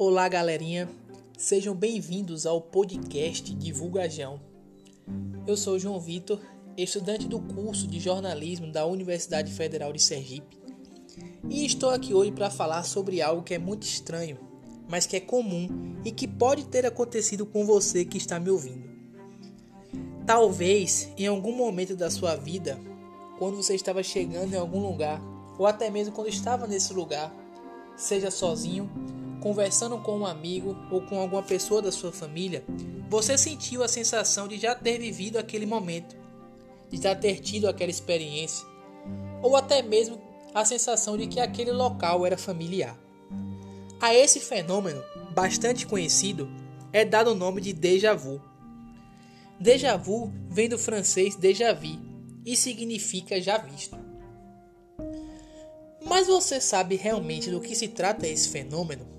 Olá, galerinha. Sejam bem-vindos ao podcast Divulgajão. Eu sou João Vitor, estudante do curso de jornalismo da Universidade Federal de Sergipe, e estou aqui hoje para falar sobre algo que é muito estranho, mas que é comum e que pode ter acontecido com você que está me ouvindo. Talvez em algum momento da sua vida, quando você estava chegando em algum lugar, ou até mesmo quando estava nesse lugar, seja sozinho, conversando com um amigo ou com alguma pessoa da sua família, você sentiu a sensação de já ter vivido aquele momento, de já ter tido aquela experiência, ou até mesmo a sensação de que aquele local era familiar. A esse fenômeno, bastante conhecido, é dado o nome de déjà vu. Déjà vu vem do francês déjà vu e significa já visto. Mas você sabe realmente do que se trata esse fenômeno?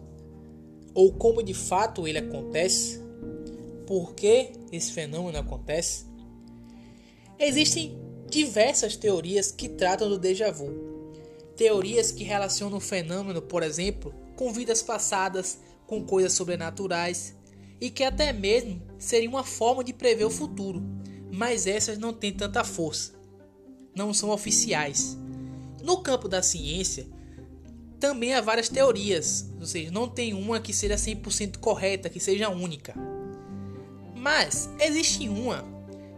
Ou como de fato ele acontece? Por que esse fenômeno acontece? Existem diversas teorias que tratam do déjà vu. Teorias que relacionam o fenômeno, por exemplo, com vidas passadas, com coisas sobrenaturais e que até mesmo seria uma forma de prever o futuro, mas essas não têm tanta força. Não são oficiais no campo da ciência, também há várias teorias, ou seja, não tem uma que seja 100% correta, que seja única. Mas existe uma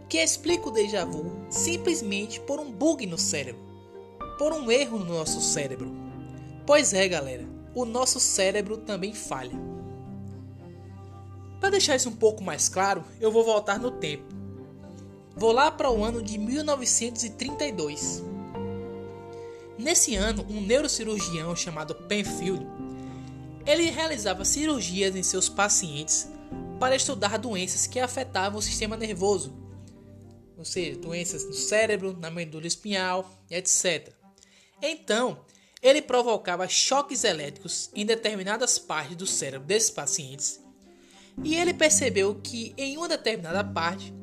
que explica o déjà vu simplesmente por um bug no cérebro, por um erro no nosso cérebro. Pois é, galera, o nosso cérebro também falha. Para deixar isso um pouco mais claro, eu vou voltar no tempo. Vou lá para o ano de 1932. Nesse ano, um neurocirurgião chamado Penfield, ele realizava cirurgias em seus pacientes para estudar doenças que afetavam o sistema nervoso, ou seja, doenças no cérebro, na medula espinhal, etc. Então, ele provocava choques elétricos em determinadas partes do cérebro desses pacientes, e ele percebeu que em uma determinada parte,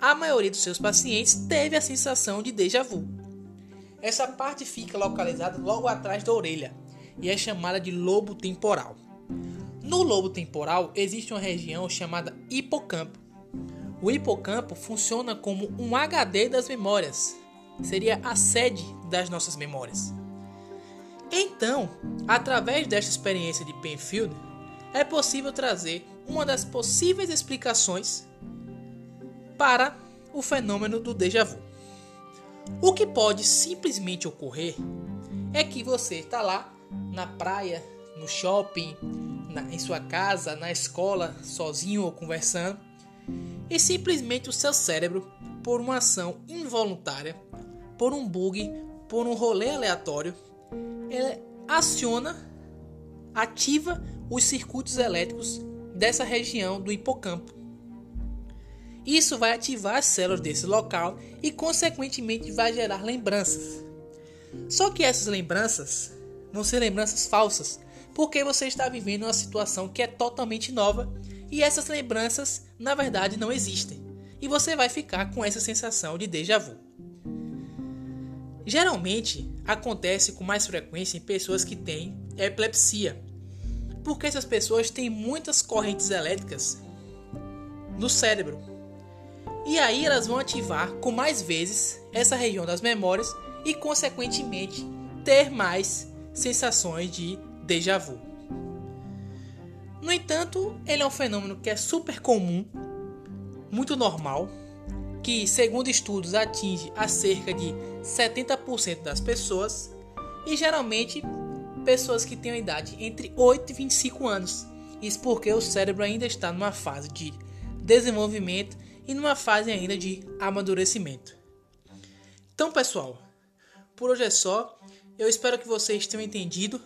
a maioria dos seus pacientes teve a sensação de déjà vu. Essa parte fica localizada logo atrás da orelha e é chamada de lobo temporal. No lobo temporal existe uma região chamada hipocampo. O hipocampo funciona como um HD das memórias, seria a sede das nossas memórias. Então, através desta experiência de Penfield, é possível trazer uma das possíveis explicações para o fenômeno do déjà vu. O que pode simplesmente ocorrer é que você está lá na praia, no shopping, na, em sua casa, na escola, sozinho ou conversando, e simplesmente o seu cérebro, por uma ação involuntária, por um bug, por um rolê aleatório, ele aciona, ativa os circuitos elétricos dessa região do hipocampo isso vai ativar as células desse local e, consequentemente, vai gerar lembranças. Só que essas lembranças vão ser lembranças falsas, porque você está vivendo uma situação que é totalmente nova e essas lembranças, na verdade, não existem. E você vai ficar com essa sensação de déjà vu. Geralmente acontece com mais frequência em pessoas que têm epilepsia, porque essas pessoas têm muitas correntes elétricas no cérebro e aí elas vão ativar com mais vezes essa região das memórias e, consequentemente, ter mais sensações de déjà vu. No entanto, ele é um fenômeno que é super comum, muito normal, que, segundo estudos, atinge a cerca de 70% das pessoas e geralmente pessoas que têm a idade entre 8 e 25 anos. Isso porque o cérebro ainda está numa fase de desenvolvimento e numa fase ainda de amadurecimento. Então, pessoal, por hoje é só. Eu espero que vocês tenham entendido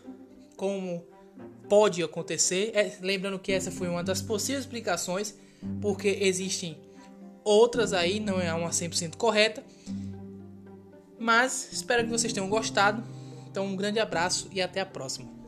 como pode acontecer. É, lembrando que essa foi uma das possíveis explicações, porque existem outras aí, não é uma 100% correta. Mas espero que vocês tenham gostado. Então, um grande abraço e até a próxima.